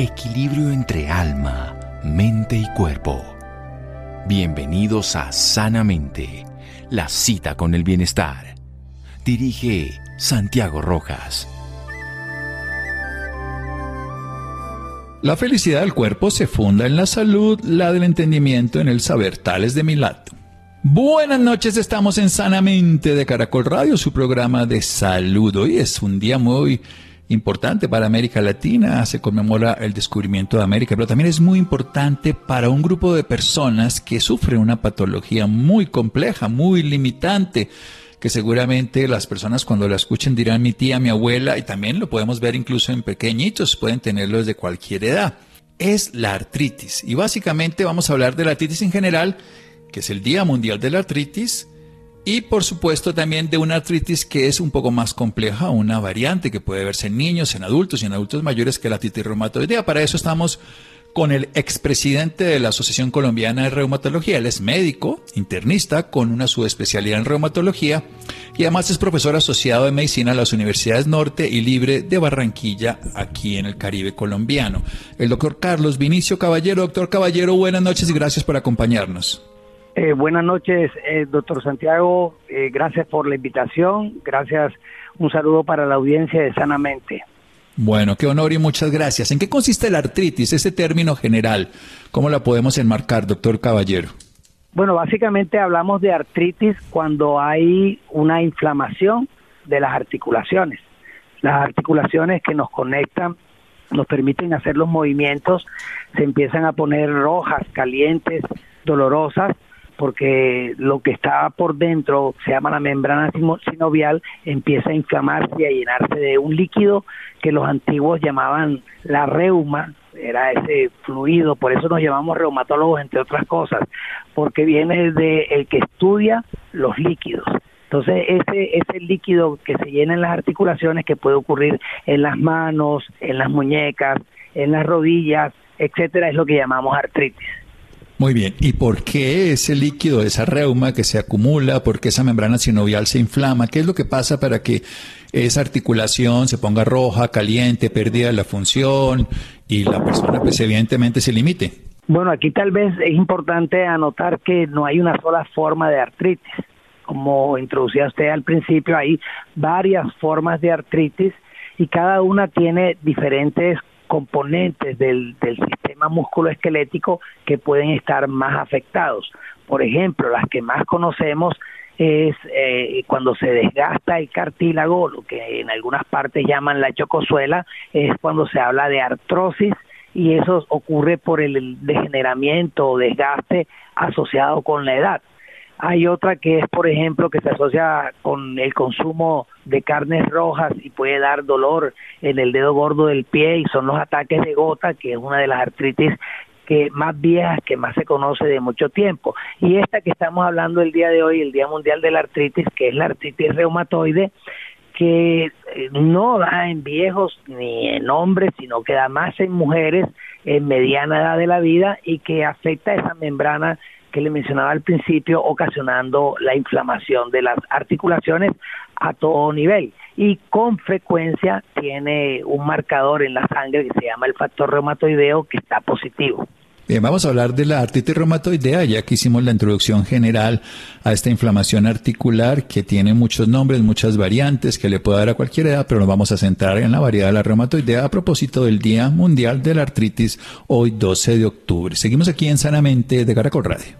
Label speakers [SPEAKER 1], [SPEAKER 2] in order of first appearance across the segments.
[SPEAKER 1] equilibrio entre alma, mente y cuerpo. Bienvenidos a Sanamente, la cita con el bienestar. Dirige Santiago Rojas.
[SPEAKER 2] La felicidad del cuerpo se funda en la salud, la del entendimiento en el saber, tales de Milat. Buenas noches, estamos en Sanamente de Caracol Radio, su programa de salud. Hoy es un día muy importante para América Latina, se conmemora el descubrimiento de América, pero también es muy importante para un grupo de personas que sufren una patología muy compleja, muy limitante que seguramente las personas cuando la escuchen dirán mi tía, mi abuela, y también lo podemos ver incluso en pequeñitos, pueden tenerlo desde cualquier edad. Es la artritis. Y básicamente vamos a hablar de la artritis en general que es el Día Mundial de la Artritis, y por supuesto también de una artritis que es un poco más compleja, una variante que puede verse en niños, en adultos y en adultos mayores que la artritis reumatoidea. Para eso estamos con el expresidente de la Asociación Colombiana de Reumatología. Él es médico, internista, con una subespecialidad en reumatología y además es profesor asociado de medicina a las Universidades Norte y Libre de Barranquilla, aquí en el Caribe colombiano. El doctor Carlos Vinicio Caballero. Doctor Caballero, buenas noches y gracias por acompañarnos.
[SPEAKER 3] Eh, buenas noches, eh, doctor Santiago. Eh, gracias por la invitación. Gracias. Un saludo para la audiencia de Sanamente.
[SPEAKER 2] Bueno, qué honor y muchas gracias. ¿En qué consiste la artritis, ese término general? ¿Cómo la podemos enmarcar, doctor Caballero?
[SPEAKER 3] Bueno, básicamente hablamos de artritis cuando hay una inflamación de las articulaciones. Las articulaciones que nos conectan, nos permiten hacer los movimientos, se empiezan a poner rojas, calientes, dolorosas porque lo que está por dentro, se llama la membrana sinovial, empieza a inflamarse y a llenarse de un líquido que los antiguos llamaban la reuma, era ese fluido, por eso nos llamamos reumatólogos, entre otras cosas, porque viene de el que estudia los líquidos. Entonces, ese, ese líquido que se llena en las articulaciones, que puede ocurrir en las manos, en las muñecas, en las rodillas, etcétera, es lo que llamamos artritis.
[SPEAKER 2] Muy bien. ¿Y por qué ese líquido, esa reuma que se acumula, por qué esa membrana sinovial se inflama? ¿Qué es lo que pasa para que esa articulación se ponga roja, caliente, pérdida la función y la persona pues evidentemente se limite?
[SPEAKER 3] Bueno, aquí tal vez es importante anotar que no hay una sola forma de artritis. Como introducía usted al principio, hay varias formas de artritis y cada una tiene diferentes componentes del, del sistema musculoesquelético que pueden estar más afectados. Por ejemplo, las que más conocemos es eh, cuando se desgasta el cartílago, lo que en algunas partes llaman la chocosuela, es cuando se habla de artrosis y eso ocurre por el degeneramiento o desgaste asociado con la edad. Hay otra que es, por ejemplo, que se asocia con el consumo de carnes rojas y puede dar dolor en el dedo gordo del pie y son los ataques de gota, que es una de las artritis que más viejas que más se conoce de mucho tiempo. Y esta que estamos hablando el día de hoy, el Día Mundial de la Artritis, que es la artritis reumatoide, que eh, no da en viejos ni en hombres, sino que da más en mujeres en mediana edad de la vida y que afecta esa membrana que le mencionaba al principio, ocasionando la inflamación de las articulaciones a todo nivel y con frecuencia tiene un marcador en la sangre que se llama el factor reumatoideo que está positivo.
[SPEAKER 2] Bien, vamos a hablar de la artritis reumatoidea, ya que hicimos la introducción general a esta inflamación articular que tiene muchos nombres, muchas variantes, que le puede dar a cualquier edad, pero nos vamos a centrar en la variedad de la reumatoidea a propósito del Día Mundial de la Artritis, hoy 12 de octubre. Seguimos aquí en Sanamente de Caracol Radio.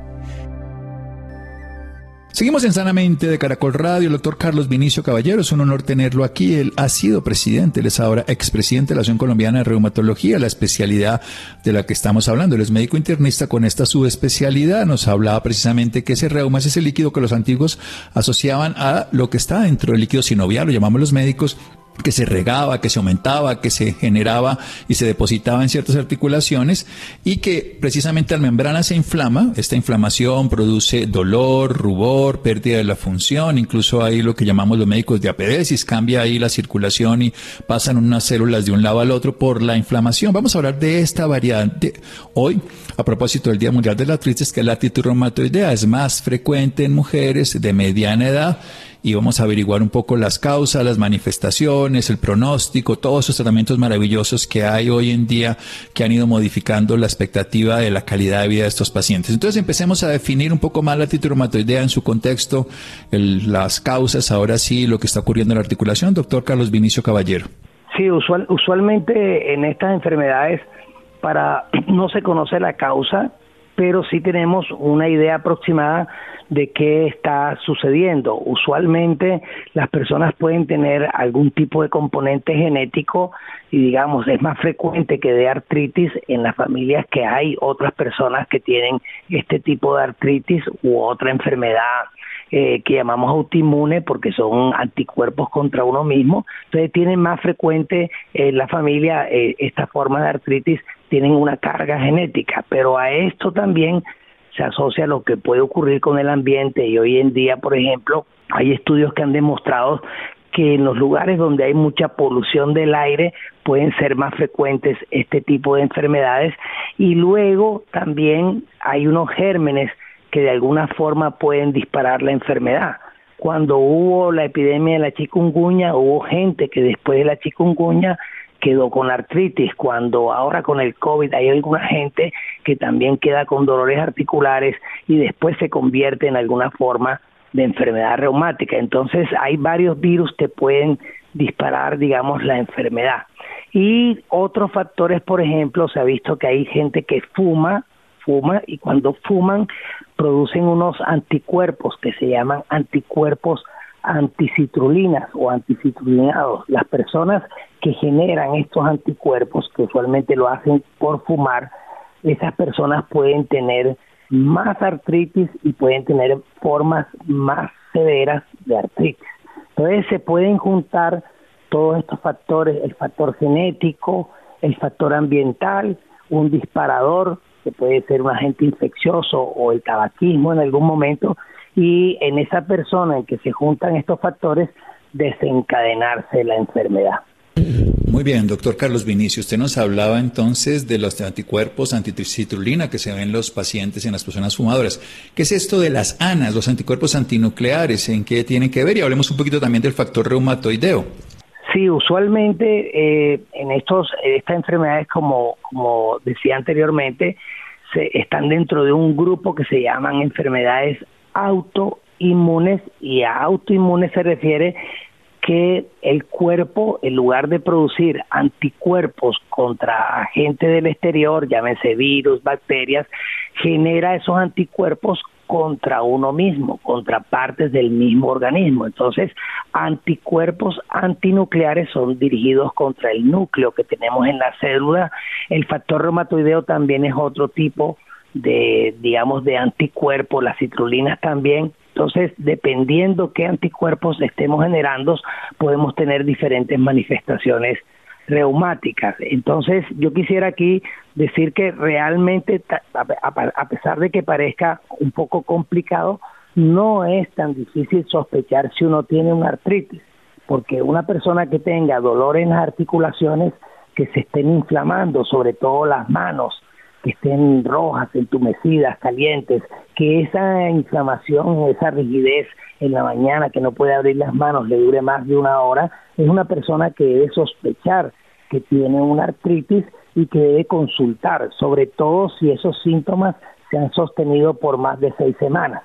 [SPEAKER 2] Seguimos en Sanamente de Caracol Radio. El doctor Carlos Vinicio Caballero, es un honor tenerlo aquí. Él ha sido presidente, él es ahora expresidente de la Asociación Colombiana de Reumatología, la especialidad de la que estamos hablando. Él es médico internista con esta subespecialidad. Nos hablaba precisamente que ese reuma es ese líquido que los antiguos asociaban a lo que está dentro del líquido sinovial, lo llamamos los médicos, que se regaba, que se aumentaba, que se generaba y se depositaba en ciertas articulaciones y que precisamente la membrana se inflama, esta inflamación produce dolor, rubor, pérdida de la función, incluso hay lo que llamamos los médicos diapedesis, cambia ahí la circulación y pasan unas células de un lado al otro por la inflamación. Vamos a hablar de esta variante hoy a propósito del Día Mundial de la Artritis, que la artritis reumatoidea es más frecuente en mujeres de mediana edad y vamos a averiguar un poco las causas, las manifestaciones, el pronóstico, todos esos tratamientos maravillosos que hay hoy en día que han ido modificando la expectativa de la calidad de vida de estos pacientes. Entonces empecemos a definir un poco más la reumatoidea en su contexto, las causas, ahora sí, lo que está ocurriendo en la articulación. Doctor Carlos Vinicio Caballero.
[SPEAKER 3] Sí, usual, usualmente en estas enfermedades para no se conoce la causa, pero sí tenemos una idea aproximada de qué está sucediendo. Usualmente las personas pueden tener algún tipo de componente genético y digamos es más frecuente que de artritis en las familias que hay otras personas que tienen este tipo de artritis u otra enfermedad eh, que llamamos autoinmune porque son anticuerpos contra uno mismo. Entonces tienen más frecuente en la familia eh, esta forma de artritis, tienen una carga genética, pero a esto también se asocia lo que puede ocurrir con el ambiente y hoy en día, por ejemplo, hay estudios que han demostrado que en los lugares donde hay mucha polución del aire pueden ser más frecuentes este tipo de enfermedades y luego también hay unos gérmenes que de alguna forma pueden disparar la enfermedad. Cuando hubo la epidemia de la chikungunya, hubo gente que después de la chikungunya quedó con artritis, cuando ahora con el COVID hay alguna gente que también queda con dolores articulares y después se convierte en alguna forma de enfermedad reumática. Entonces hay varios virus que pueden disparar, digamos, la enfermedad. Y otros factores, por ejemplo, se ha visto que hay gente que fuma, fuma y cuando fuman producen unos anticuerpos que se llaman anticuerpos anticitrulinas o anticitrulinados. Las personas que generan estos anticuerpos, que usualmente lo hacen por fumar, esas personas pueden tener más artritis y pueden tener formas más severas de artritis. Entonces se pueden juntar todos estos factores, el factor genético, el factor ambiental, un disparador, que puede ser un agente infeccioso o el tabaquismo en algún momento, y en esa persona en que se juntan estos factores desencadenarse la enfermedad.
[SPEAKER 2] Muy bien, doctor Carlos Vinicio, usted nos hablaba entonces de los anticuerpos antitricitrulina que se ven en los pacientes, en las personas fumadoras. ¿Qué es esto de las ANAS, los anticuerpos antinucleares? ¿En qué tienen que ver? Y hablemos un poquito también del factor reumatoideo.
[SPEAKER 3] Sí, usualmente eh, en estos, estas enfermedades, como, como decía anteriormente, se, están dentro de un grupo que se llaman enfermedades autoinmunes y a autoinmunes se refiere que el cuerpo, en lugar de producir anticuerpos contra agentes del exterior, llámese virus, bacterias, genera esos anticuerpos contra uno mismo, contra partes del mismo organismo. Entonces, anticuerpos antinucleares son dirigidos contra el núcleo que tenemos en la célula. El factor reumatoideo también es otro tipo de, digamos, de anticuerpos, las citrulinas también. Entonces, dependiendo qué anticuerpos estemos generando, podemos tener diferentes manifestaciones reumáticas. Entonces, yo quisiera aquí decir que realmente, a pesar de que parezca un poco complicado, no es tan difícil sospechar si uno tiene una artritis, porque una persona que tenga dolor en las articulaciones que se estén inflamando, sobre todo las manos, que estén rojas, entumecidas, calientes, que esa inflamación, esa rigidez en la mañana, que no puede abrir las manos, le dure más de una hora, es una persona que debe sospechar que tiene una artritis y que debe consultar, sobre todo si esos síntomas se han sostenido por más de seis semanas.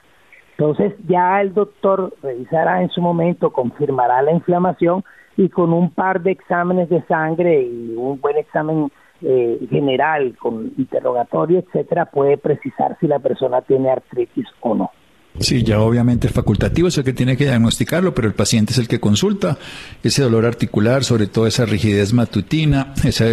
[SPEAKER 3] Entonces ya el doctor revisará en su momento, confirmará la inflamación y con un par de exámenes de sangre y un buen examen eh, general con interrogatorio, etcétera, puede precisar si la persona tiene artritis o no.
[SPEAKER 2] Sí, ya obviamente el facultativo es el que tiene que diagnosticarlo, pero el paciente es el que consulta ese dolor articular, sobre todo esa rigidez matutina, esa,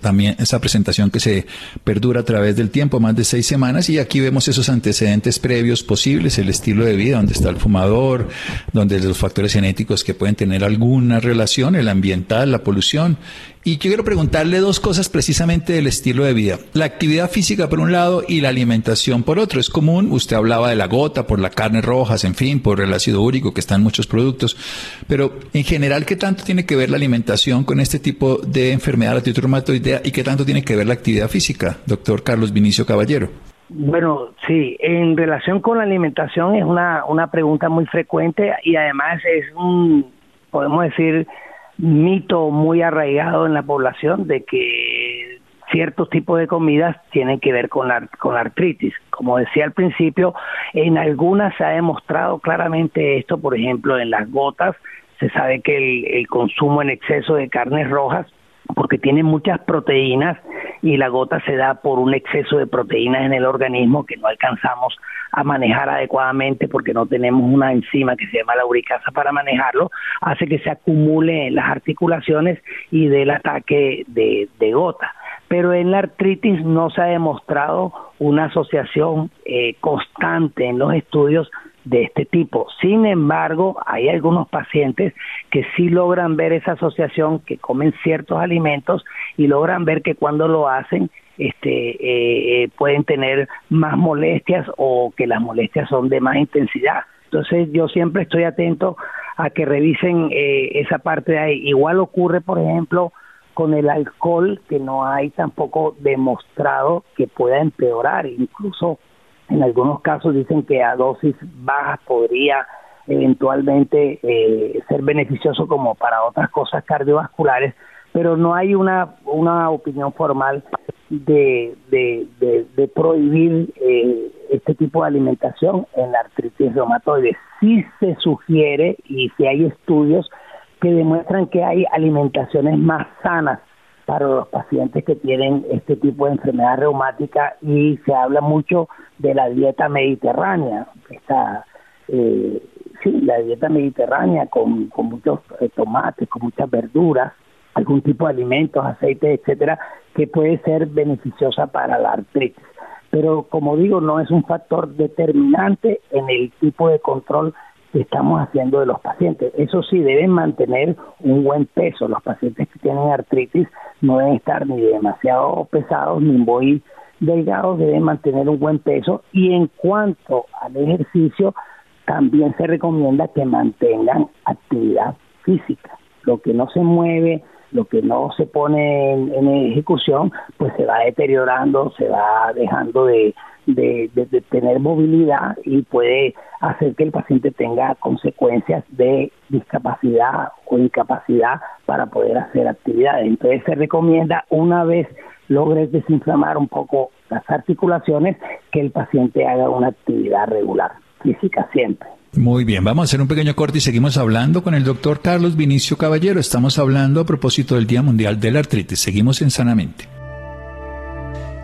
[SPEAKER 2] también esa presentación que se perdura a través del tiempo, más de seis semanas, y aquí vemos esos antecedentes previos posibles, el estilo de vida, donde está el fumador, donde los factores genéticos que pueden tener alguna relación, el ambiental, la polución, y quiero preguntarle dos cosas precisamente del estilo de vida. La actividad física por un lado y la alimentación por otro. Es común, usted hablaba de la gota por las carnes rojas, en fin, por el ácido úrico que está en muchos productos. Pero en general, ¿qué tanto tiene que ver la alimentación con este tipo de enfermedad, la reumatoidea, y qué tanto tiene que ver la actividad física, doctor Carlos Vinicio Caballero?
[SPEAKER 3] Bueno, sí, en relación con la alimentación es una, una pregunta muy frecuente y además es un, podemos decir, mito muy arraigado en la población de que ciertos tipos de comidas tienen que ver con la, con artritis. Como decía al principio, en algunas se ha demostrado claramente esto, por ejemplo, en las gotas, se sabe que el, el consumo en exceso de carnes rojas porque tiene muchas proteínas y la gota se da por un exceso de proteínas en el organismo que no alcanzamos a manejar adecuadamente porque no tenemos una enzima que se llama la uricasa para manejarlo, hace que se acumule en las articulaciones y del ataque de, de gota. Pero en la artritis no se ha demostrado una asociación eh, constante en los estudios de este tipo. Sin embargo, hay algunos pacientes que sí logran ver esa asociación, que comen ciertos alimentos y logran ver que cuando lo hacen este, eh, eh, pueden tener más molestias o que las molestias son de más intensidad. Entonces yo siempre estoy atento a que revisen eh, esa parte de ahí. Igual ocurre, por ejemplo, con el alcohol, que no hay tampoco demostrado que pueda empeorar, incluso en algunos casos dicen que a dosis bajas podría eventualmente eh, ser beneficioso como para otras cosas cardiovasculares, pero no hay una, una opinión formal de, de, de, prohibir eh, este tipo de alimentación en la artritis reumatoide. Sí se sugiere y si hay estudios que demuestran que hay alimentaciones más sanas para los pacientes que tienen este tipo de enfermedad reumática y se habla mucho de la dieta mediterránea, esta, eh, sí, la dieta mediterránea con, con muchos eh, tomates, con muchas verduras, algún tipo de alimentos, aceites, etcétera, que puede ser beneficiosa para la artritis. Pero como digo, no es un factor determinante en el tipo de control estamos haciendo de los pacientes. Eso sí, deben mantener un buen peso. Los pacientes que tienen artritis no deben estar ni demasiado pesados ni muy delgados, deben mantener un buen peso. Y en cuanto al ejercicio, también se recomienda que mantengan actividad física. Lo que no se mueve, lo que no se pone en, ejecución, pues se va deteriorando, se va dejando de, de, tener movilidad y puede hacer que el paciente tenga consecuencias de discapacidad o incapacidad para poder hacer actividades. Entonces se recomienda una vez logres desinflamar un poco las articulaciones que el paciente haga una actividad regular, física siempre.
[SPEAKER 2] Muy bien, vamos a hacer un pequeño corte y seguimos hablando con el doctor Carlos Vinicio Caballero. Estamos hablando a propósito del Día Mundial de la Artritis. Seguimos en Sanamente.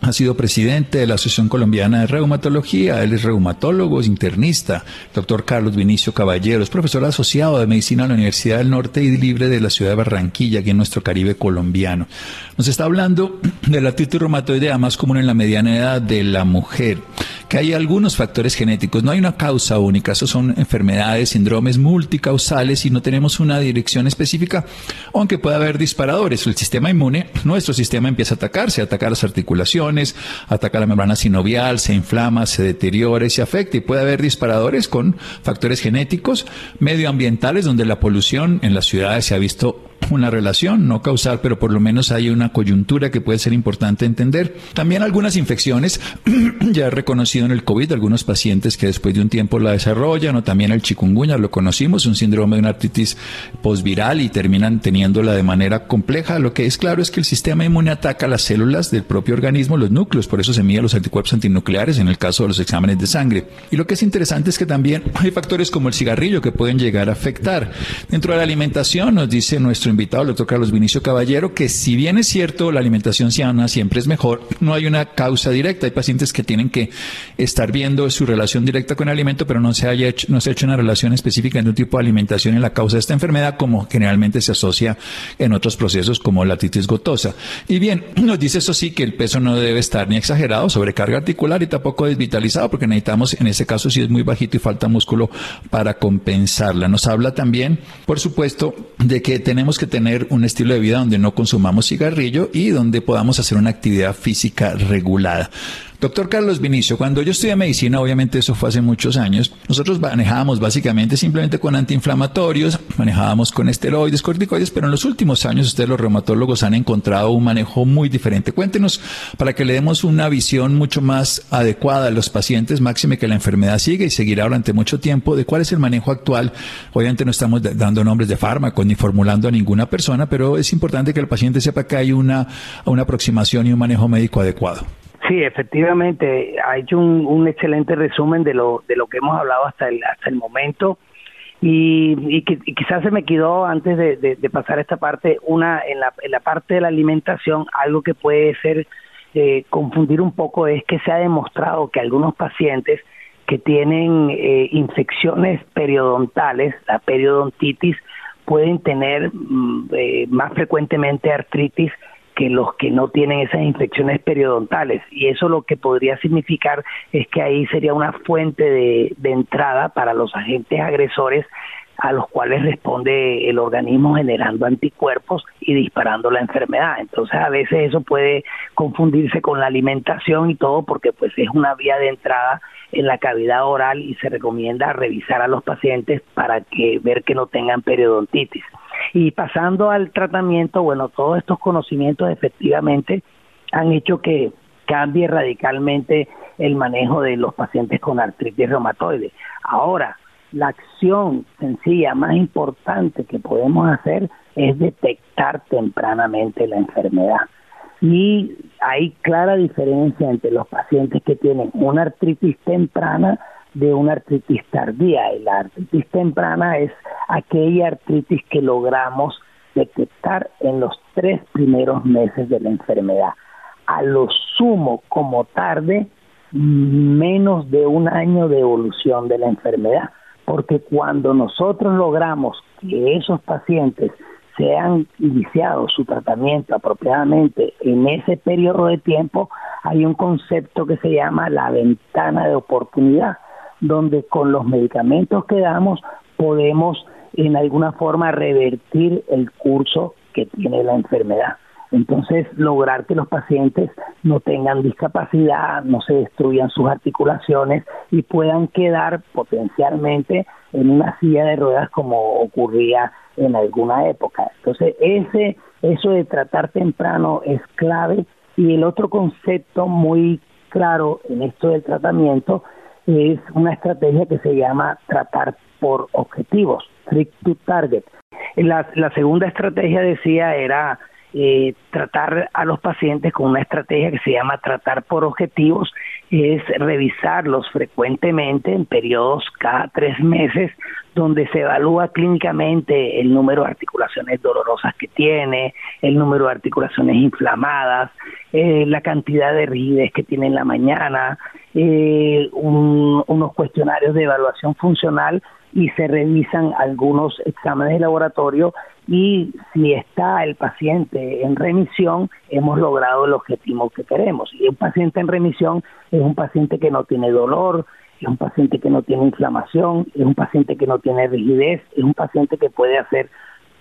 [SPEAKER 2] ha sido presidente de la Asociación Colombiana de Reumatología, él es reumatólogo, es internista, doctor Carlos Vinicio Caballero, es profesor asociado de Medicina en la Universidad del Norte y Libre de la ciudad de Barranquilla, aquí en nuestro Caribe colombiano. Nos está hablando de la artritis reumatoidea más común en la mediana edad de la mujer que hay algunos factores genéticos, no hay una causa única, esos son enfermedades, síndromes multicausales y no tenemos una dirección específica, aunque puede haber disparadores. El sistema inmune, nuestro sistema empieza a atacarse, ataca las articulaciones, ataca la membrana sinovial, se inflama, se deteriora y se afecta y puede haber disparadores con factores genéticos, medioambientales, donde la polución en las ciudades se ha visto una relación, no causal, pero por lo menos hay una coyuntura que puede ser importante entender. También algunas infecciones, ya he reconocido en el COVID algunos pacientes que después de un tiempo la desarrollan, o también el chikungunya, lo conocimos, un síndrome de una artritis posviral y terminan teniéndola de manera compleja. Lo que es claro es que el sistema inmune ataca las células del propio organismo, los núcleos, por eso se mide los anticuerpos antinucleares en el caso de los exámenes de sangre. Y lo que es interesante es que también hay factores como el cigarrillo que pueden llegar a afectar. Dentro de la alimentación, nos dice nuestro invitado, el doctor Carlos Vinicio Caballero, que si bien es cierto la alimentación sana siempre es mejor, no hay una causa directa. Hay pacientes que tienen que estar viendo su relación directa con el alimento, pero no se, haya hecho, no se ha hecho una relación específica entre un tipo de alimentación en la causa de esta enfermedad, como generalmente se asocia en otros procesos como la artritis gotosa. Y bien, nos dice eso sí que el peso no debe estar ni exagerado, sobrecarga articular y tampoco desvitalizado, porque necesitamos, en ese caso, si es muy bajito y falta músculo para compensarla. Nos habla también, por supuesto, de que tenemos que tener un estilo de vida donde no consumamos cigarrillo y donde podamos hacer una actividad física regulada. Doctor Carlos Vinicio, cuando yo estudié medicina, obviamente eso fue hace muchos años, nosotros manejábamos básicamente simplemente con antiinflamatorios, manejábamos con esteroides, corticoides, pero en los últimos años ustedes los reumatólogos han encontrado un manejo muy diferente. Cuéntenos para que le demos una visión mucho más adecuada a los pacientes, máxime que la enfermedad sigue y seguirá durante mucho tiempo, de cuál es el manejo actual. Obviamente no estamos dando nombres de fármacos ni formulando a ninguna persona, pero es importante que el paciente sepa que hay una, una aproximación y un manejo médico adecuado.
[SPEAKER 3] Sí, efectivamente, ha hecho un, excelente resumen de lo, de lo que hemos hablado hasta el, hasta el momento. Y, y, quizás se me quedó antes de, de, pasar esta parte, una en la, en la parte de la alimentación, algo que puede ser eh, confundir un poco es que se ha demostrado que algunos pacientes que tienen eh, infecciones periodontales, la periodontitis, pueden tener mm, eh, más frecuentemente artritis que los que no tienen esas infecciones periodontales. Y eso lo que podría significar es que ahí sería una fuente de, entrada para los agentes agresores a los cuales responde el organismo generando anticuerpos y disparando la enfermedad. Entonces a veces eso puede confundirse con la alimentación y todo porque pues es una vía de entrada en la cavidad oral y se recomienda revisar a los pacientes para que ver que no tengan periodontitis. Y pasando al tratamiento, bueno, todos estos conocimientos efectivamente han hecho que cambie radicalmente el manejo de los pacientes con artritis reumatoide. Ahora, la acción sencilla más importante que podemos hacer es detectar tempranamente la enfermedad. Y hay clara diferencia entre los pacientes que tienen una artritis temprana de una artritis tardía. Y la artritis temprana es aquella artritis que logramos detectar en los tres primeros meses de la enfermedad. A lo sumo, como tarde, menos de un año de evolución de la enfermedad. Porque cuando nosotros logramos que esos pacientes sean iniciado su tratamiento apropiadamente en ese periodo de tiempo, hay un concepto que se llama la ventana de oportunidad donde con los medicamentos que damos podemos en alguna forma revertir el curso que tiene la enfermedad. Entonces, lograr que los pacientes no tengan discapacidad, no se destruyan sus articulaciones y puedan quedar potencialmente en una silla de ruedas como ocurría en alguna época. Entonces, ese eso de tratar temprano es clave y el otro concepto muy claro en esto del tratamiento es una estrategia que se llama tratar por objetivos, trick to target. La, la segunda estrategia decía era eh, tratar a los pacientes con una estrategia que se llama tratar por objetivos, es revisarlos frecuentemente en periodos cada tres meses, donde se evalúa clínicamente el número de articulaciones dolorosas que tiene, el número de articulaciones inflamadas, eh, la cantidad de rigidez que tiene en la mañana, eh, unos cuestionarios de evaluación funcional y se revisan algunos exámenes de laboratorio y si está el paciente en remisión, hemos logrado el objetivo que queremos. Y un paciente en remisión es un paciente que no tiene dolor, es un paciente que no tiene inflamación, es un paciente que no tiene rigidez, es un paciente que puede hacer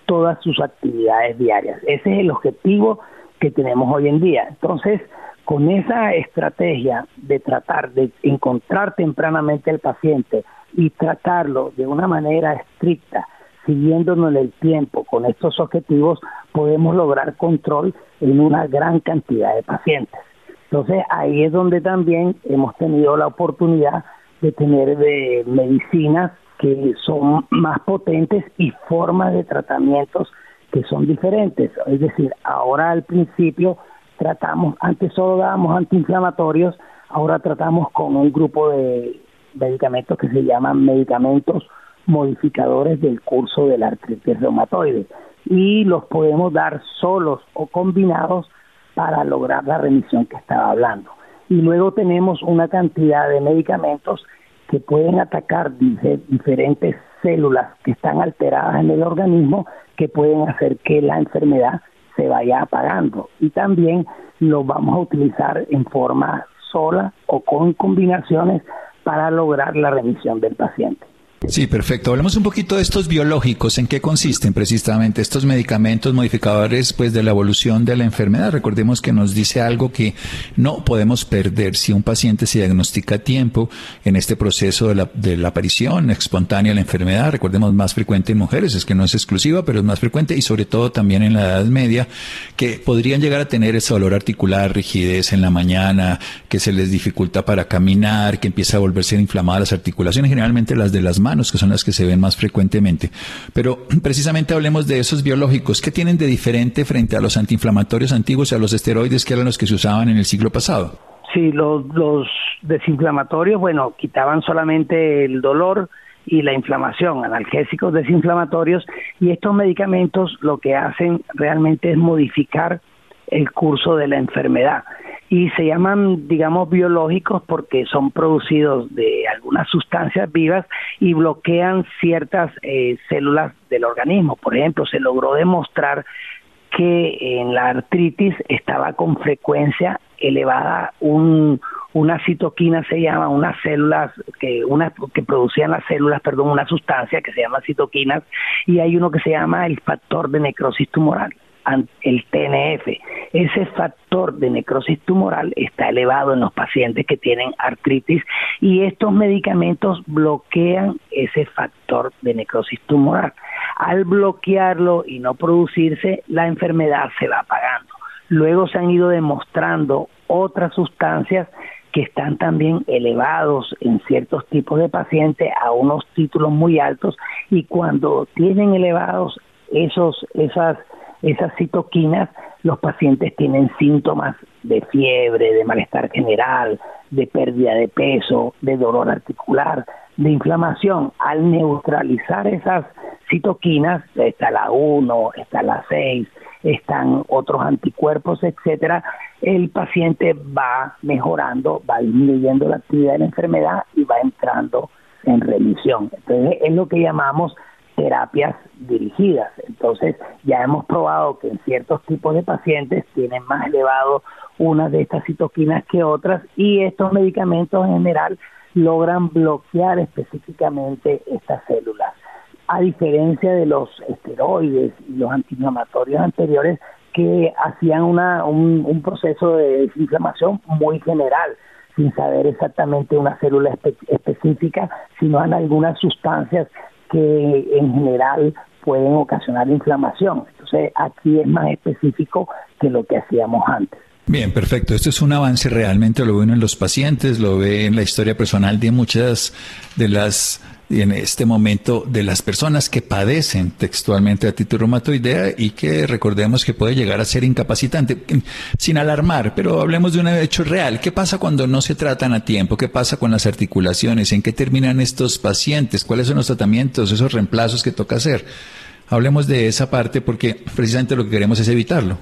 [SPEAKER 3] todas sus actividades diarias. Ese es el objetivo que tenemos hoy en día. Entonces, con esa estrategia de tratar de encontrar tempranamente al paciente y tratarlo de una manera estricta, siguiéndonos en el tiempo con estos objetivos, podemos lograr control en una gran cantidad de pacientes. Entonces ahí es donde también hemos tenido la oportunidad de tener de medicinas que son más potentes y formas de tratamientos que son diferentes. Es decir, ahora al principio tratamos, antes solo dábamos antiinflamatorios, ahora tratamos con un grupo de medicamentos que se llaman medicamentos modificadores del curso de la artritis reumatoide y los podemos dar solos o combinados para lograr la remisión que estaba hablando. Y luego tenemos una cantidad de medicamentos que pueden atacar diferentes células que están alteradas en el organismo que pueden hacer que la enfermedad se vaya apagando. Y también lo vamos a utilizar en forma sola o con combinaciones para lograr la remisión del paciente.
[SPEAKER 2] Sí, perfecto. Hablemos un poquito de estos biológicos. ¿En qué consisten precisamente estos medicamentos modificadores pues, de la evolución de la enfermedad? Recordemos que nos dice algo que no podemos perder si un paciente se diagnostica a tiempo en este proceso de la, aparición espontánea de la enfermedad. Recordemos más frecuente en mujeres, es que no es exclusiva, pero es más frecuente y sobre todo también en la edad media, que podrían llegar a tener ese dolor articular, rigidez en la mañana, que se les dificulta para caminar, que empieza a volverse inflamadas las articulaciones, generalmente las de las manos que son las que se ven más frecuentemente. Pero precisamente hablemos de esos biológicos. ¿Qué tienen de diferente frente a los antiinflamatorios antiguos y a los esteroides que eran los que se usaban en el siglo pasado?
[SPEAKER 3] Sí, los, los desinflamatorios, bueno, quitaban solamente el dolor y la inflamación, analgésicos desinflamatorios, y estos medicamentos lo que hacen realmente es modificar el curso de la enfermedad y se llaman, digamos, biológicos porque son producidos de algunas sustancias vivas y bloquean ciertas eh, células del organismo. Por ejemplo, se logró demostrar que en la artritis estaba con frecuencia elevada un, una citoquina se llama unas células que una que producían las células perdón una sustancia que se llama citoquinas y hay uno que se llama el factor de necrosis tumoral el TNF. Ese factor de necrosis tumoral está elevado en los pacientes que tienen artritis y estos medicamentos bloquean ese factor de necrosis tumoral. Al bloquearlo y no producirse, la enfermedad se va apagando. Luego se han ido demostrando otras sustancias que están también elevados en ciertos tipos de pacientes a unos títulos muy altos y cuando tienen elevados esos esas esas citoquinas, los pacientes tienen síntomas de fiebre, de malestar general, de pérdida de peso, de dolor articular, de inflamación. Al neutralizar esas citoquinas, está la 1, está la 6, están otros anticuerpos, etcétera, el paciente va mejorando, va disminuyendo la actividad de la enfermedad y va entrando en remisión. Entonces, es lo que llamamos terapias dirigidas. Entonces, ya hemos probado que en ciertos tipos de pacientes tienen más elevado una de estas citoquinas que otras y estos medicamentos en general logran bloquear específicamente estas células. A diferencia de los esteroides y los antiinflamatorios anteriores que hacían una, un, un proceso de desinflamación muy general, sin saber exactamente una célula específica, sino en algunas sustancias que en general pueden ocasionar inflamación. Entonces aquí es más específico que lo que hacíamos antes.
[SPEAKER 2] Bien, perfecto. Esto es un avance realmente, lo ven en los pacientes, lo ve en la historia personal de muchas de las en este momento de las personas que padecen textualmente artritis reumatoidea y que recordemos que puede llegar a ser incapacitante, sin alarmar, pero hablemos de un hecho real. ¿Qué pasa cuando no se tratan a tiempo? ¿Qué pasa con las articulaciones? ¿En qué terminan estos pacientes? ¿Cuáles son los tratamientos, esos reemplazos que toca hacer? Hablemos de esa parte porque precisamente lo que queremos es evitarlo.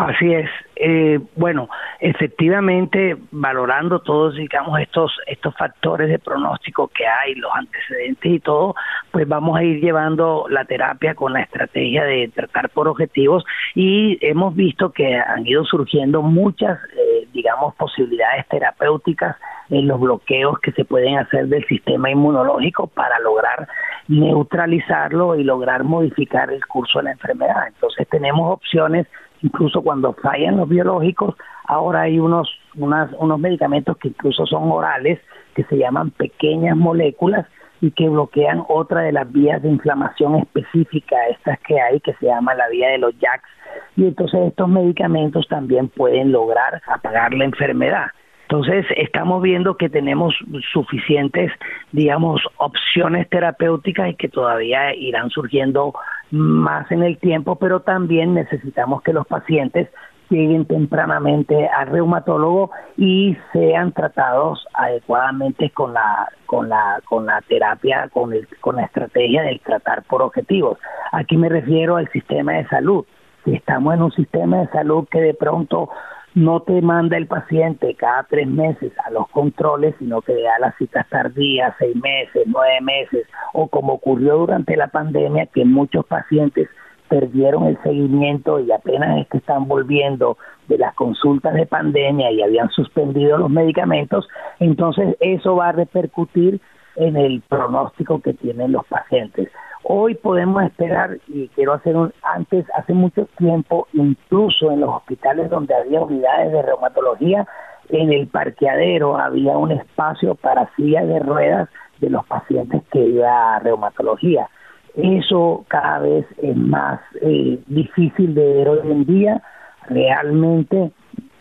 [SPEAKER 3] Así es. Eh, bueno, efectivamente, valorando todos, digamos, estos, estos factores de pronóstico que hay, los antecedentes y todo, pues vamos a ir llevando la terapia con la estrategia de tratar por objetivos y hemos visto que han ido surgiendo muchas, eh, digamos, posibilidades terapéuticas en los bloqueos que se pueden hacer del sistema inmunológico para lograr neutralizarlo y lograr modificar el curso de la enfermedad. Entonces tenemos opciones incluso cuando fallan los biológicos, ahora hay unos, unos medicamentos que incluso son orales, que se llaman pequeñas moléculas, y que bloquean otra de las vías de inflamación específica, estas que hay, que se llama la vía de los JAKs. Y entonces estos medicamentos también pueden lograr apagar la enfermedad. Entonces, estamos viendo que tenemos suficientes, digamos, opciones terapéuticas y que todavía irán surgiendo más en el tiempo, pero también necesitamos que los pacientes lleguen tempranamente al reumatólogo y sean tratados adecuadamente con la con la con la terapia con el, con la estrategia del tratar por objetivos. Aquí me refiero al sistema de salud. Si estamos en un sistema de salud que de pronto no te manda el paciente cada tres meses a los controles, sino que da las citas tardías, seis meses, nueve meses, o como ocurrió durante la pandemia, que muchos pacientes perdieron el seguimiento y apenas es que están volviendo de las consultas de pandemia y habían suspendido los medicamentos, entonces eso va a repercutir en el pronóstico que tienen los pacientes. Hoy podemos esperar, y quiero hacer un, antes, hace mucho tiempo, incluso en los hospitales donde había unidades de reumatología, en el parqueadero había un espacio para sillas de ruedas de los pacientes que iba a reumatología eso cada vez es más eh, difícil de ver hoy en día. Realmente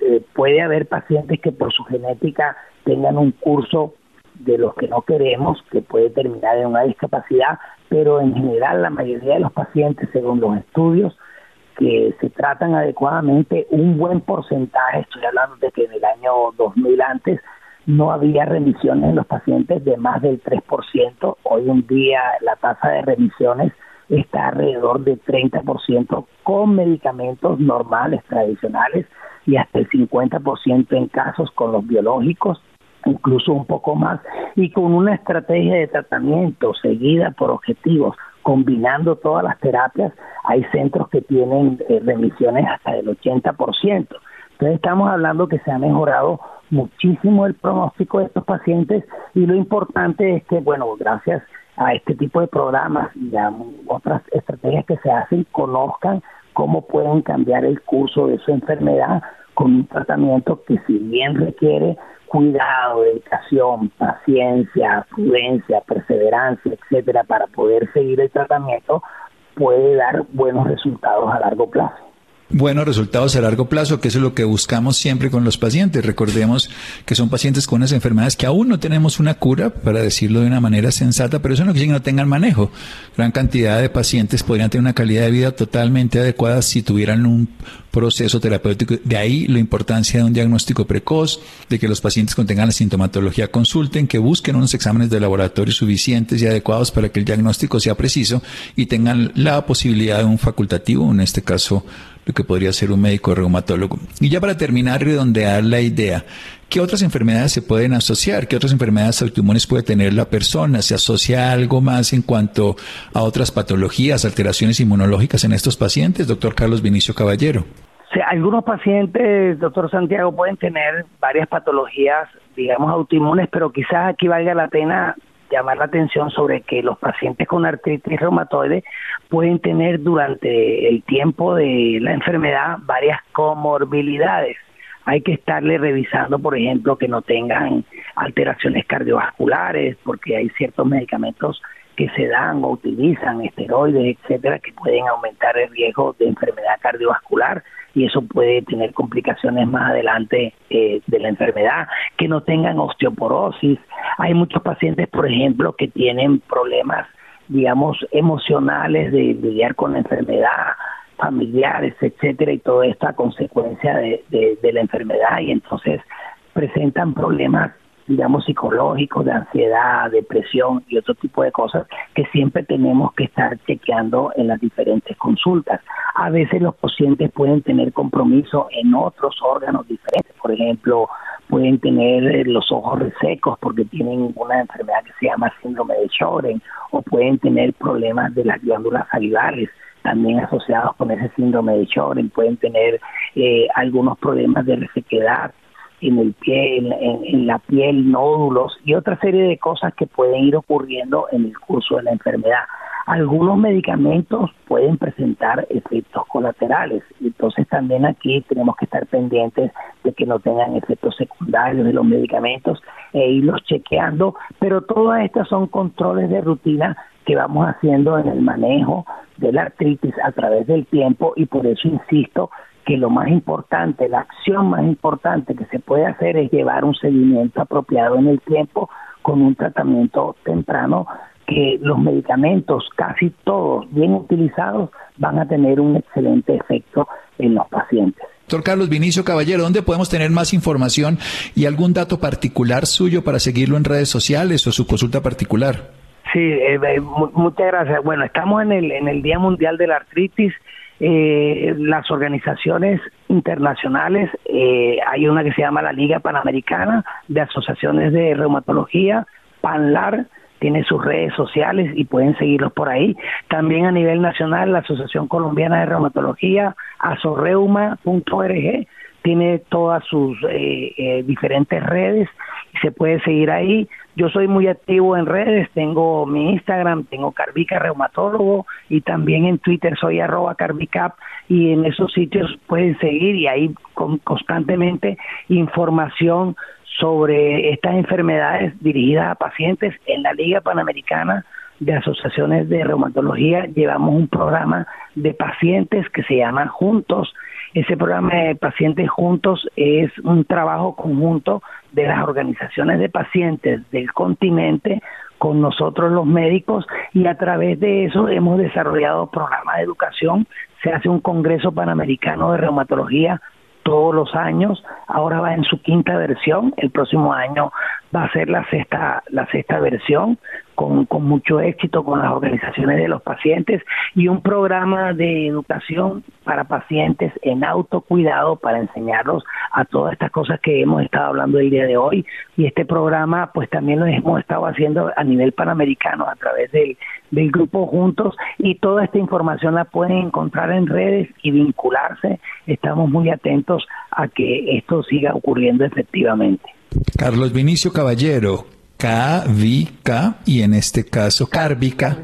[SPEAKER 3] eh, puede haber pacientes que por su genética tengan un curso de los que no queremos, que puede terminar en una discapacidad, pero en general la mayoría de los pacientes, según los estudios, que se tratan adecuadamente, un buen porcentaje, estoy hablando de que en el año 2000 antes, no había remisiones en los pacientes de más del 3%. Hoy en día la tasa de remisiones está alrededor de 30% con medicamentos normales, tradicionales, y hasta el 50% en casos con los biológicos, incluso un poco más, y con una estrategia de tratamiento seguida por objetivos, combinando todas las terapias, hay centros que tienen eh, remisiones hasta del 80%. Entonces estamos hablando que se ha mejorado muchísimo el pronóstico de estos pacientes y lo importante es que, bueno, gracias a este tipo de programas y a otras estrategias que se hacen, conozcan cómo pueden cambiar el curso de su enfermedad con un tratamiento que si bien requiere cuidado, dedicación, paciencia, prudencia, perseverancia, etcétera, para poder seguir el tratamiento, puede dar buenos resultados a largo plazo
[SPEAKER 2] buenos resultados a largo plazo, que eso es lo que buscamos siempre con los pacientes. Recordemos que son pacientes con unas enfermedades que aún no tenemos una cura, para decirlo de una manera sensata, pero eso no quiere decir que no tengan manejo. Gran cantidad de pacientes podrían tener una calidad de vida totalmente adecuada si tuvieran un proceso terapéutico. De ahí la importancia de un diagnóstico precoz, de que los pacientes que tengan la sintomatología consulten, que busquen unos exámenes de laboratorio suficientes y adecuados para que el diagnóstico sea preciso y tengan la posibilidad de un facultativo, en este caso lo que podría ser un médico reumatólogo. Y ya para terminar, redondear la idea, ¿qué otras enfermedades se pueden asociar? ¿Qué otras enfermedades autoinmunes puede tener la persona? ¿Se asocia algo más en cuanto a otras patologías, alteraciones inmunológicas en estos pacientes, doctor Carlos Vinicio Caballero?
[SPEAKER 3] Sí, algunos pacientes, doctor Santiago, pueden tener varias patologías, digamos, autoinmunes, pero quizás aquí valga la pena llamar la atención sobre que los pacientes con artritis reumatoide pueden tener durante el tiempo de la enfermedad varias comorbilidades. Hay que estarle revisando, por ejemplo, que no tengan alteraciones cardiovasculares, porque hay ciertos medicamentos que se dan o utilizan, esteroides, etcétera, que pueden aumentar el riesgo de enfermedad cardiovascular y eso puede tener complicaciones más adelante eh, de la enfermedad, que no tengan osteoporosis. Hay muchos pacientes, por ejemplo, que tienen problemas, digamos, emocionales de, lidiar con la enfermedad, familiares, etcétera, y todo esto a consecuencia de, de la enfermedad y entonces presentan problemas digamos, psicológicos, de ansiedad, depresión y otro tipo de cosas que siempre tenemos que estar chequeando en las diferentes consultas. A veces los pacientes pueden tener compromiso en otros órganos diferentes, por ejemplo, pueden tener eh, los ojos resecos porque tienen una enfermedad que se llama síndrome de Sjögren o pueden tener problemas de las glándulas salivares también asociados con ese síndrome de Sjögren, pueden tener eh, algunos problemas de resequedad en el pie, en, la piel, nódulos y otra serie de cosas que pueden ir ocurriendo en el curso de la enfermedad. Algunos medicamentos pueden presentar efectos colaterales, entonces también aquí tenemos que estar pendientes de que no tengan efectos secundarios de los medicamentos e irlos chequeando, pero todas estas son controles de rutina que vamos haciendo en el manejo de la artritis a través del tiempo y por eso insisto que lo más importante, la acción más importante que se puede hacer es llevar un seguimiento apropiado en el tiempo con un tratamiento temprano que los medicamentos, casi todos bien utilizados, van a tener un excelente efecto en los pacientes.
[SPEAKER 2] Doctor Carlos Vinicio Caballero, ¿dónde podemos tener más información y algún dato particular suyo para seguirlo en redes sociales o su consulta particular?
[SPEAKER 3] Sí, eh, eh, muchas gracias. Bueno, estamos en el, en el Día Mundial de la Artritis. Eh, las organizaciones internacionales, hay una que se llama la Liga Panamericana de Asociaciones de Reumatología, PANLAR, tiene sus redes sociales y pueden seguirlos por ahí. También a nivel nacional, la Asociación Colombiana de Reumatología, asorreuma.org, tiene todas sus diferentes redes y se puede seguir ahí. Yo soy muy activo en redes, tengo mi Instagram, tengo Carvica Reumatólogo y también en Twitter soy arroba Carvicap y en esos sitios pueden seguir y ahí con, constantemente información sobre estas enfermedades dirigidas a pacientes en la Liga Panamericana de Asociaciones de Reumatología llevamos un programa de pacientes que se llama Juntos. Ese programa de Pacientes Juntos es un trabajo conjunto de las organizaciones de pacientes del continente con nosotros los médicos y a través de eso hemos desarrollado programas de educación. Se hace un Congreso Panamericano de Reumatología todos los años, ahora va en su quinta versión, el próximo año va a ser la sexta, la sexta versión, con, mucho éxito con las organizaciones de los pacientes y un programa de educación para pacientes en autocuidado para enseñarlos a todas estas cosas que hemos estado hablando el día de hoy y este programa pues también lo hemos estado haciendo a nivel panamericano a través del, del grupo Juntos y toda esta información la pueden encontrar en redes y vincularse. Estamos muy atentos a que esto siga ocurriendo efectivamente.
[SPEAKER 2] Carlos Vinicio Caballero, K-V-K, y en este caso Cárvica,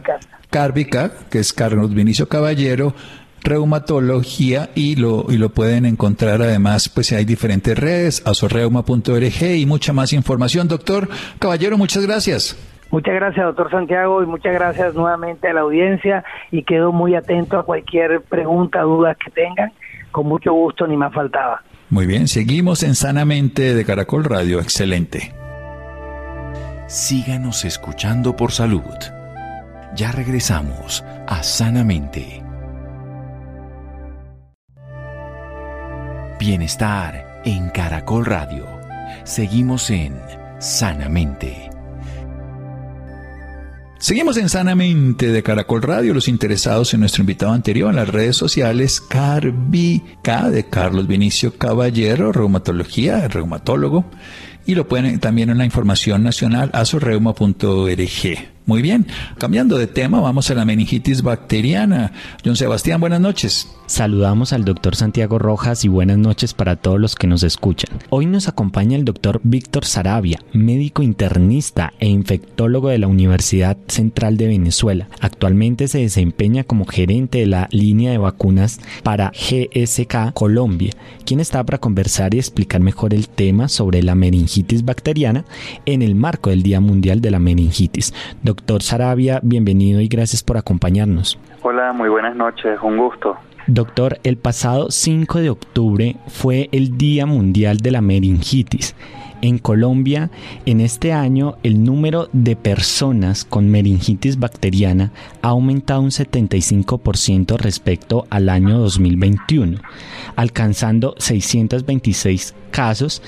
[SPEAKER 2] Cárvica, que es Carlos Vinicio Caballero, reumatología y lo, y lo pueden encontrar además, pues hay diferentes redes, asorreuma.org y mucha más información. Doctor Caballero, muchas gracias.
[SPEAKER 3] Muchas gracias, doctor Santiago, y muchas gracias nuevamente a la audiencia y quedo muy atento a cualquier pregunta, duda que tengan. Con mucho gusto, ni más faltaba.
[SPEAKER 2] Muy bien, seguimos en Sanamente de Caracol Radio. Excelente.
[SPEAKER 1] Síganos escuchando por salud. Ya regresamos a Sanamente. Bienestar en Caracol Radio. Seguimos en Sanamente.
[SPEAKER 2] Seguimos en Sanamente de Caracol Radio. Los interesados en nuestro invitado anterior en las redes sociales, Carvica de Carlos Vinicio Caballero, reumatología, reumatólogo. Y lo pueden también en la información nacional asoreuma.org. Muy bien, cambiando de tema, vamos a la meningitis bacteriana. John Sebastián, buenas noches.
[SPEAKER 4] Saludamos al doctor Santiago Rojas y buenas noches para todos los que nos escuchan. Hoy nos acompaña el doctor Víctor Sarabia, médico internista e infectólogo de la Universidad Central de Venezuela. Actualmente se desempeña como gerente de la línea de vacunas para GSK Colombia, quien está para conversar y explicar mejor el tema sobre la meningitis bacteriana en el marco del Día Mundial de la Meningitis. Sarabia, bienvenido y gracias por acompañarnos.
[SPEAKER 5] Hola, muy buenas noches, un gusto.
[SPEAKER 4] Doctor, el pasado 5 de octubre fue el Día Mundial de la Meningitis. En Colombia, en este año, el número de personas con meningitis bacteriana ha aumentado un 75% respecto al año 2021, alcanzando 626 casos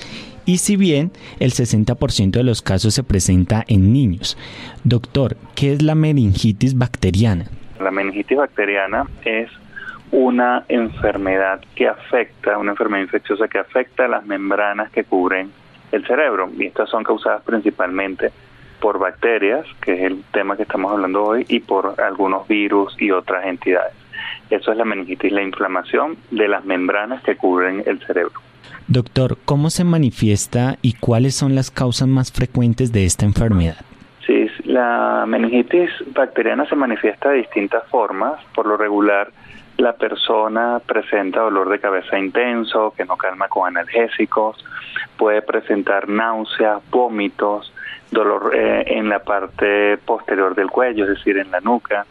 [SPEAKER 4] y si bien el 60% de los casos se presenta en niños. Doctor, ¿qué es la meningitis bacteriana?
[SPEAKER 5] La meningitis bacteriana es una enfermedad que afecta, una enfermedad infecciosa que afecta las membranas que cubren el cerebro y estas son causadas principalmente por bacterias, que es el tema que estamos hablando hoy, y por algunos virus y otras entidades. Eso es la meningitis, la inflamación de las membranas que cubren el cerebro.
[SPEAKER 4] Doctor, ¿cómo se manifiesta y cuáles son las causas más frecuentes de esta enfermedad?
[SPEAKER 5] Sí, La meningitis bacteriana se manifiesta de distintas formas. Por lo regular, la persona presenta dolor de cabeza intenso, que no calma con analgésicos, puede presentar náuseas, vómitos, dolor eh, en la parte posterior del cuello, es decir, en la nuca,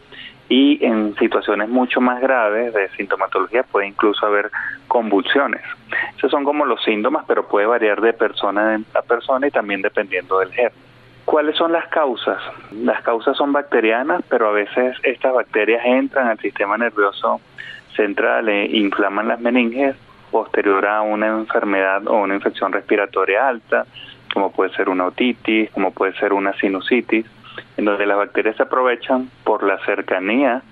[SPEAKER 5] y en situaciones mucho más graves de sintomatología puede incluso haber convulsiones. Esos son como los síntomas, pero puede variar de persona a persona y también dependiendo del germen. ¿Cuáles son las causas? Las causas son bacterianas, pero a veces estas bacterias entran al sistema nervioso central e inflaman las meninges posterior a una enfermedad o una infección respiratoria alta, como puede ser una otitis, como puede ser una sinusitis en donde las bacterias se aprovechan por la cercanía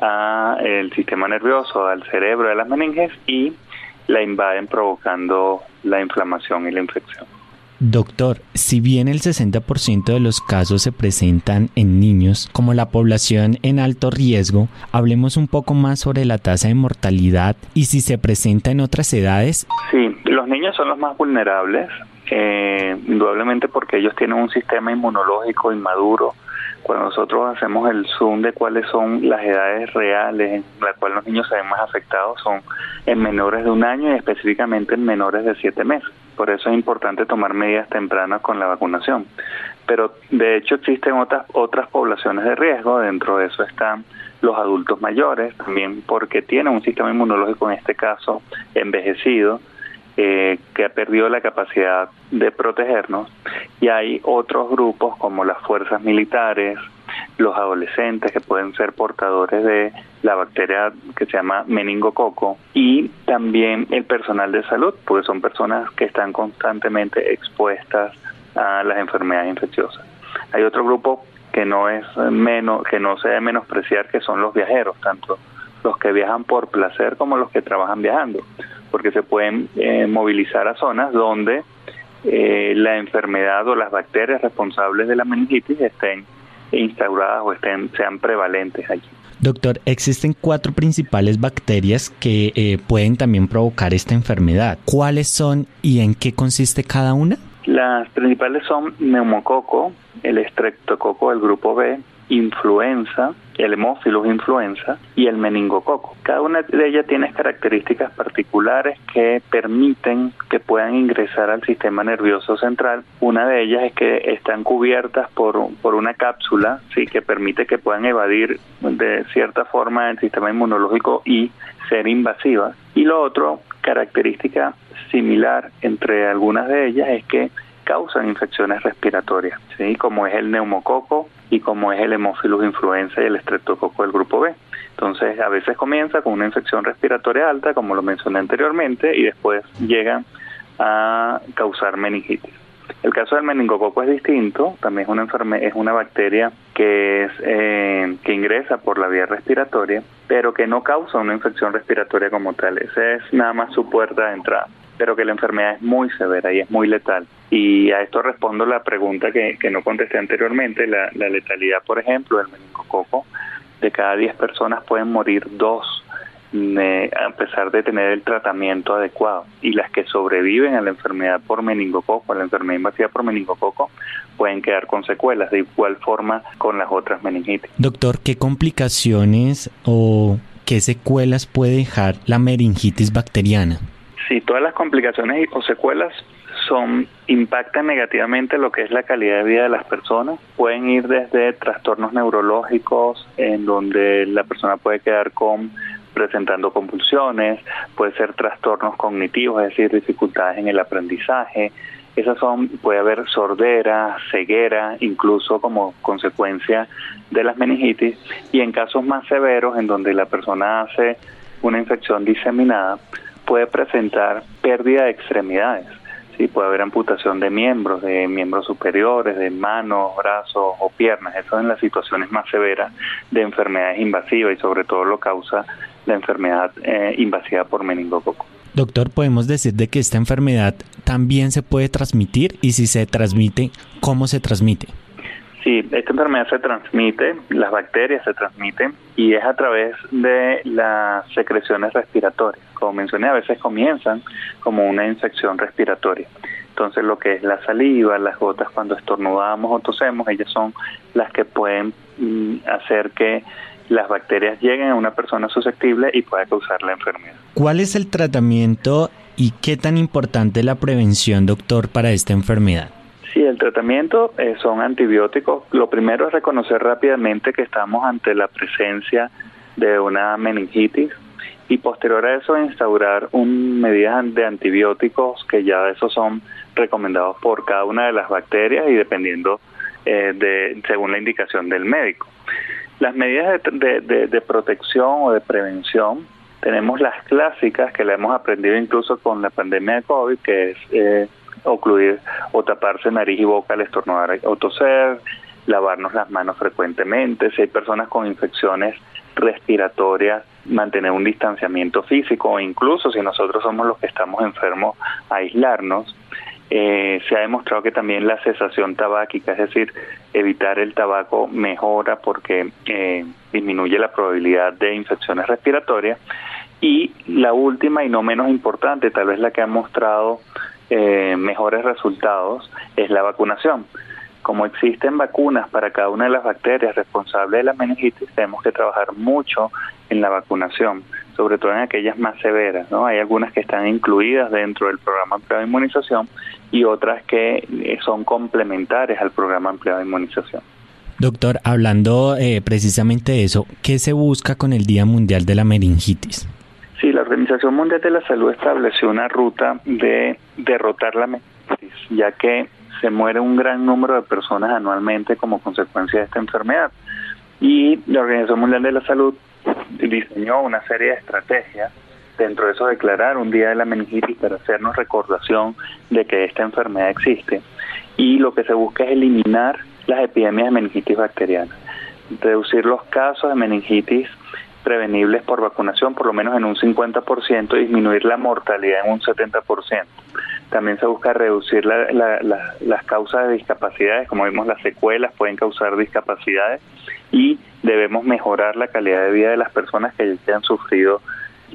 [SPEAKER 5] al sistema nervioso, al cerebro de las meninges y la invaden provocando la inflamación y la infección.
[SPEAKER 4] Doctor, si bien el 60% de los casos se presentan en niños, como la población en alto riesgo, hablemos un poco más sobre la tasa de mortalidad y si se presenta en otras edades.
[SPEAKER 5] Sí, los niños son los más vulnerables, eh, indudablemente porque ellos tienen un sistema inmunológico inmaduro cuando nosotros hacemos el zoom de cuáles son las edades reales en las cuales los niños se ven más afectados, son en menores de un año y específicamente en menores de siete meses. Por eso es importante tomar medidas tempranas con la vacunación. Pero de hecho existen otras, otras poblaciones de riesgo, dentro de eso están los adultos mayores, también porque tienen un sistema inmunológico en este caso envejecido, eh, que ha perdido la capacidad de protegernos y hay otros grupos como las fuerzas militares, los adolescentes que pueden ser portadores de la bacteria que se llama meningococo y también el personal de salud, porque son personas que están constantemente expuestas a las enfermedades infecciosas. Hay otro grupo que no es menos que no se debe menospreciar que son los viajeros, tanto los que viajan por placer como los que trabajan viajando porque se pueden eh, movilizar a zonas donde eh, la enfermedad o las bacterias responsables de la meningitis estén instauradas o estén sean prevalentes allí.
[SPEAKER 4] Doctor, existen cuatro principales bacterias que eh, pueden también provocar esta enfermedad. ¿Cuáles son y en qué consiste cada una?
[SPEAKER 5] Las principales son neumococo, el estreptococo del grupo B, influenza, el hemófilus influenza y el meningococo. Cada una de ellas tiene características particulares que permiten que puedan ingresar al sistema nervioso central. Una de ellas es que están cubiertas por, por una cápsula ¿sí? que permite que puedan evadir de cierta forma el sistema inmunológico y ser invasivas. Y lo otro, característica similar entre algunas de ellas es que causan infecciones respiratorias, ¿sí? como es el neumococo y como es el hemófilus influenza y el estreptococo del grupo B. Entonces, a veces comienza con una infección respiratoria alta, como lo mencioné anteriormente, y después llegan a causar meningitis. El caso del meningococo es distinto, también es una enfermedad, es una bacteria que es eh, que ingresa por la vía respiratoria, pero que no causa una infección respiratoria como tal. Esa es nada más su puerta de entrada pero que la enfermedad es muy severa y es muy letal. Y a esto respondo la pregunta que, que no contesté anteriormente, la, la letalidad, por ejemplo, del meningococo, de cada 10 personas pueden morir dos a pesar de tener el tratamiento adecuado. Y las que sobreviven a la enfermedad por meningococo, a la enfermedad invasiva por meningococo, pueden quedar con secuelas, de igual forma con las otras meningitis.
[SPEAKER 4] Doctor, ¿qué complicaciones o qué secuelas puede dejar la meningitis bacteriana?
[SPEAKER 5] Sí, todas las complicaciones o secuelas son impactan negativamente lo que es la calidad de vida de las personas. Pueden ir desde trastornos neurológicos en donde la persona puede quedar con presentando convulsiones, puede ser trastornos cognitivos, es decir, dificultades en el aprendizaje. Esas son, puede haber sordera, ceguera, incluso como consecuencia de las meningitis. Y en casos más severos, en donde la persona hace una infección diseminada, puede presentar pérdida de extremidades. Sí, puede haber amputación de miembros, de miembros superiores, de manos, brazos o piernas. Eso en las situaciones más severas de enfermedades invasivas y sobre todo lo causa la enfermedad eh, invasiva por meningococo.
[SPEAKER 4] Doctor, podemos decir de que esta enfermedad también se puede transmitir y si se transmite, ¿cómo se transmite?
[SPEAKER 5] Sí, esta enfermedad se transmite, las bacterias se transmiten y es a través de las secreciones respiratorias. Como mencioné, a veces comienzan como una infección respiratoria. Entonces lo que es la saliva, las gotas cuando estornudamos o tosemos, ellas son las que pueden mm, hacer que las bacterias lleguen a una persona susceptible y pueda causar la enfermedad.
[SPEAKER 4] ¿Cuál es el tratamiento y qué tan importante es la prevención, doctor, para esta enfermedad?
[SPEAKER 5] Sí, el tratamiento eh, son antibióticos. Lo primero es reconocer rápidamente que estamos ante la presencia de una meningitis y posterior a eso instaurar un medidas de antibióticos que ya esos son recomendados por cada una de las bacterias y dependiendo eh, de según la indicación del médico. Las medidas de, protección o de prevención tenemos las clásicas que la hemos aprendido incluso con la pandemia de COVID, que es eh, ocluir o taparse nariz y boca al estornudar o toser, lavarnos las manos frecuentemente, si hay personas con infecciones respiratorias, mantener un distanciamiento físico o incluso si nosotros somos los que estamos enfermos, aislarnos. Eh, se ha demostrado que también la cesación tabáquica, es decir, evitar el tabaco mejora porque eh, disminuye la probabilidad de infecciones respiratorias. Y la última y no menos importante, tal vez la que ha mostrado eh, mejores resultados, es la vacunación. Como existen vacunas para cada una de las bacterias responsables de la meningitis, tenemos que trabajar mucho en la vacunación, sobre todo en aquellas más severas. ¿no? Hay algunas que están incluidas dentro del programa ampliado de inmunización y otras que eh, son complementarias al programa ampliado de inmunización.
[SPEAKER 4] Doctor, hablando eh, precisamente de eso, ¿qué se busca con el Día Mundial de la Meningitis?
[SPEAKER 5] Organización Mundial de la Salud estableció una ruta de derrotar la meningitis, ya que se muere un gran número de personas anualmente como consecuencia de esta enfermedad. Y la Organización Mundial de la Salud diseñó una serie de estrategias, dentro de eso declarar un día de la meningitis para hacernos recordación de que esta enfermedad existe. Y lo que se busca es eliminar las epidemias de meningitis bacteriana, reducir los casos de meningitis prevenibles por vacunación por lo menos en un 50% y disminuir la mortalidad en un 70%. También se busca reducir las causas de discapacidades, como vimos las secuelas pueden causar discapacidades y debemos mejorar la calidad de vida de las personas que ya han sufrido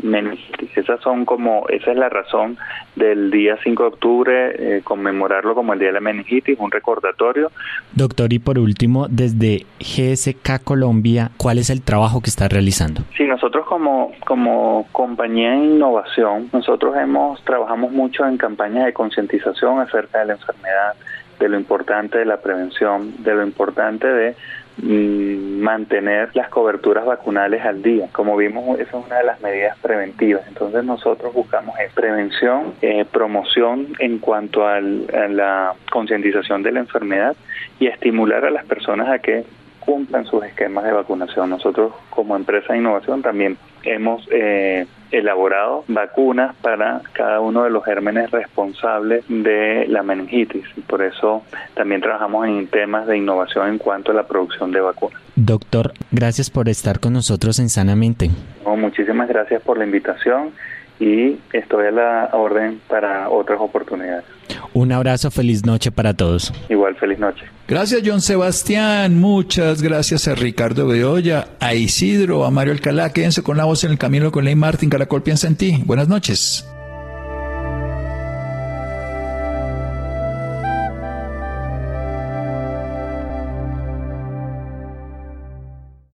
[SPEAKER 5] meningitis. Esas son como, esa es la razón del día 5 de octubre, eh, conmemorarlo como el Día de la Meningitis, un recordatorio.
[SPEAKER 4] Doctor, y por último, desde GSK Colombia, ¿cuál es el trabajo que está realizando?
[SPEAKER 5] Sí, nosotros como, como compañía de innovación, nosotros hemos, trabajamos mucho en campañas de concientización acerca de la enfermedad, de lo importante de la prevención, de lo importante de mantener las coberturas vacunales al día. Como vimos, esa es una de las medidas preventivas. Entonces nosotros buscamos prevención, eh, promoción en cuanto a la concientización de la enfermedad y estimular a las personas a que cumplan sus esquemas de vacunación. Nosotros como empresa de innovación también hemos eh, elaborado vacunas para cada uno de los gérmenes responsables de la meningitis. Y por eso también trabajamos en temas de innovación en cuanto a la producción de vacunas.
[SPEAKER 4] Doctor, gracias por estar con nosotros en Sanamente.
[SPEAKER 5] muchísimas gracias por la invitación y estoy a la orden para otras oportunidades.
[SPEAKER 4] Un abrazo, feliz noche para todos.
[SPEAKER 5] Igual, feliz noche.
[SPEAKER 2] Gracias, John Sebastián. Muchas gracias a Ricardo Beoya, a Isidro, a Mario Alcalá. Quédense con la voz en el camino con Ley Martín. Caracol piensa en ti. Buenas noches.